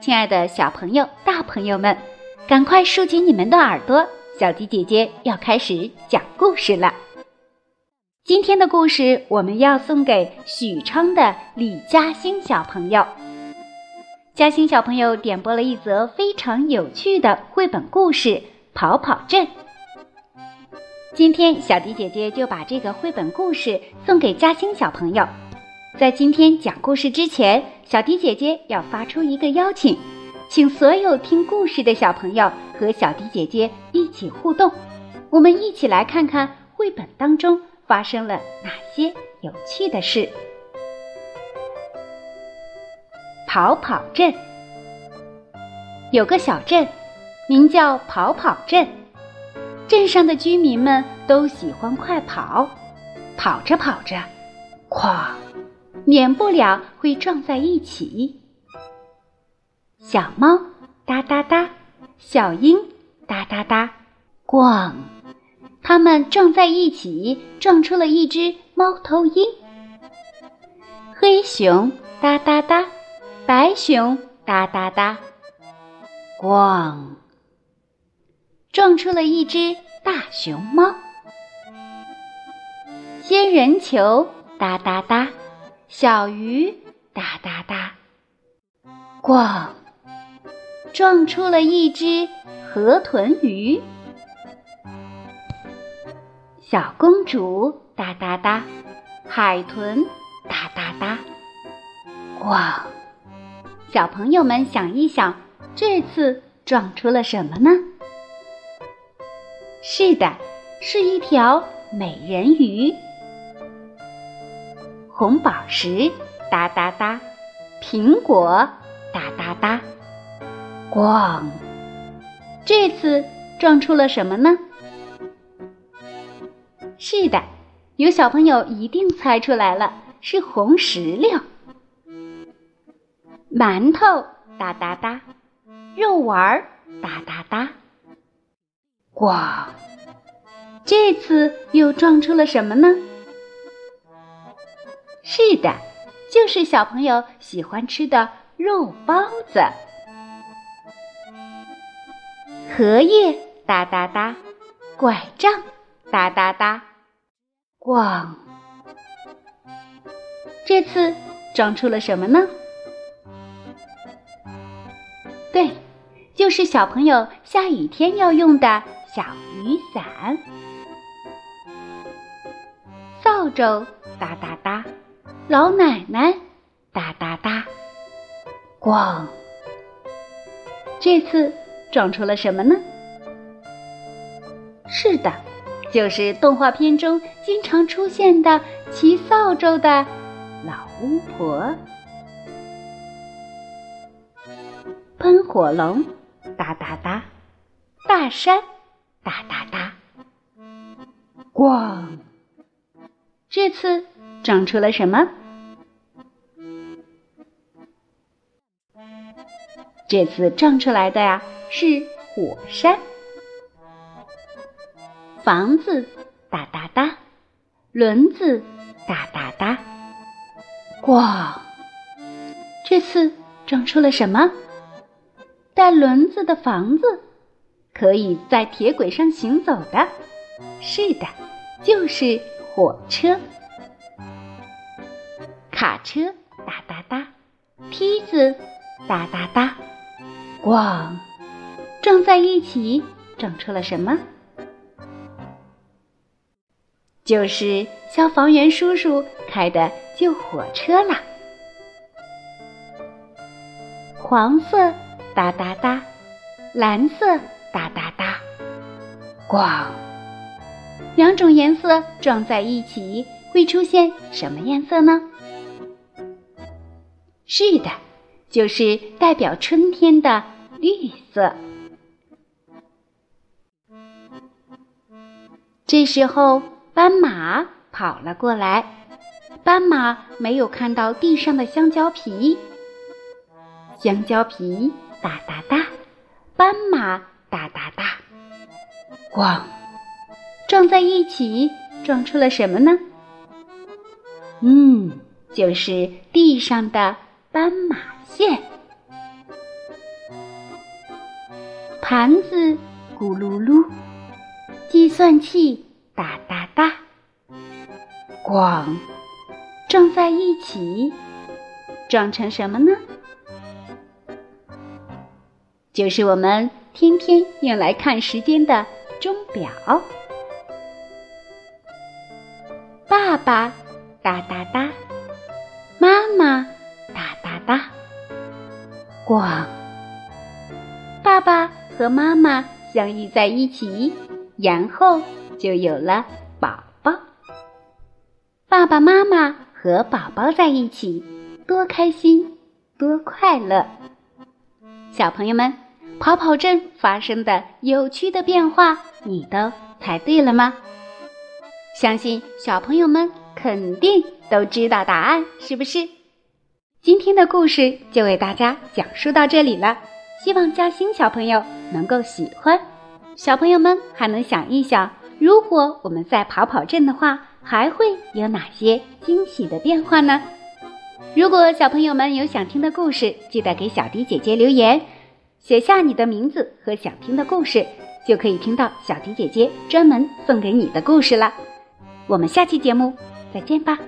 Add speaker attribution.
Speaker 1: 亲爱的小朋友、大朋友们，赶快竖起你们的耳朵，小迪姐姐要开始讲故事了。今天的故事我们要送给许昌的李嘉欣小朋友。嘉欣小朋友点播了一则非常有趣的绘本故事《跑跑镇》。今天小迪姐姐就把这个绘本故事送给嘉欣小朋友。在今天讲故事之前，小迪姐姐要发出一个邀请，请所有听故事的小朋友和小迪姐姐一起互动。我们一起来看看绘本当中发生了哪些有趣的事。跑跑镇有个小镇，名叫跑跑镇。镇上的居民们都喜欢快跑，跑着跑着，哐！免不了会撞在一起。小猫哒哒哒，小鹰哒哒哒，咣！它们撞在一起，撞出了一只猫头鹰。黑熊哒哒哒，白熊哒哒哒，咣！撞出了一只大熊猫。仙人球哒哒哒。小鱼哒哒哒，咣！撞出了一只河豚鱼。小公主哒哒哒，海豚哒哒哒，咣！小朋友们想一想，这次撞出了什么呢？是的，是一条美人鱼。红宝石哒哒哒，苹果哒哒哒，咣！这次撞出了什么呢？是的，有小朋友一定猜出来了，是红石榴。馒头哒哒哒，肉丸儿哒哒哒，咣！这次又撞出了什么呢？是的，就是小朋友喜欢吃的肉包子。荷叶哒哒哒，拐杖哒哒哒，咣！这次装出了什么呢？对，就是小朋友下雨天要用的小雨伞。扫帚哒哒哒。老奶奶，哒哒哒，咣！这次撞出了什么呢？是的，就是动画片中经常出现的骑扫帚的老巫婆。喷火龙，哒哒哒，大山，哒哒哒，咣！这次。长出了什么？这次撞出来的呀是火山。房子哒哒哒，轮子哒哒哒，哇！这次撞出了什么？带轮子的房子，可以在铁轨上行走的。是的，就是火车。卡车哒哒哒，梯子哒哒哒，咣！撞在一起，撞出了什么？就是消防员叔叔开的救火车啦。黄色哒哒哒，蓝色哒哒哒，咣！两种颜色撞在一起会出现什么颜色呢？是的，就是代表春天的绿色。这时候，斑马跑了过来。斑马没有看到地上的香蕉皮，香蕉皮哒哒哒，斑马哒哒哒，咣，撞在一起，撞出了什么呢？嗯，就是地上的。斑马线，盘子咕噜噜，计算器哒哒哒，咣，撞在一起，撞成什么呢？就是我们天天用来看时间的钟表。爸爸哒哒哒，咣！爸爸和妈妈相遇在一起，然后就有了宝宝。爸爸妈妈和宝宝在一起，多开心，多快乐！小朋友们，跑跑镇发生的有趣的变化，你都猜对了吗？相信小朋友们肯定都知道答案，是不是？今天的故事就为大家讲述到这里了，希望嘉兴小朋友能够喜欢。小朋友们还能想一想，如果我们在跑跑镇的话，还会有哪些惊喜的变化呢？如果小朋友们有想听的故事，记得给小迪姐姐留言，写下你的名字和想听的故事，就可以听到小迪姐姐专门送给你的故事了。我们下期节目再见吧。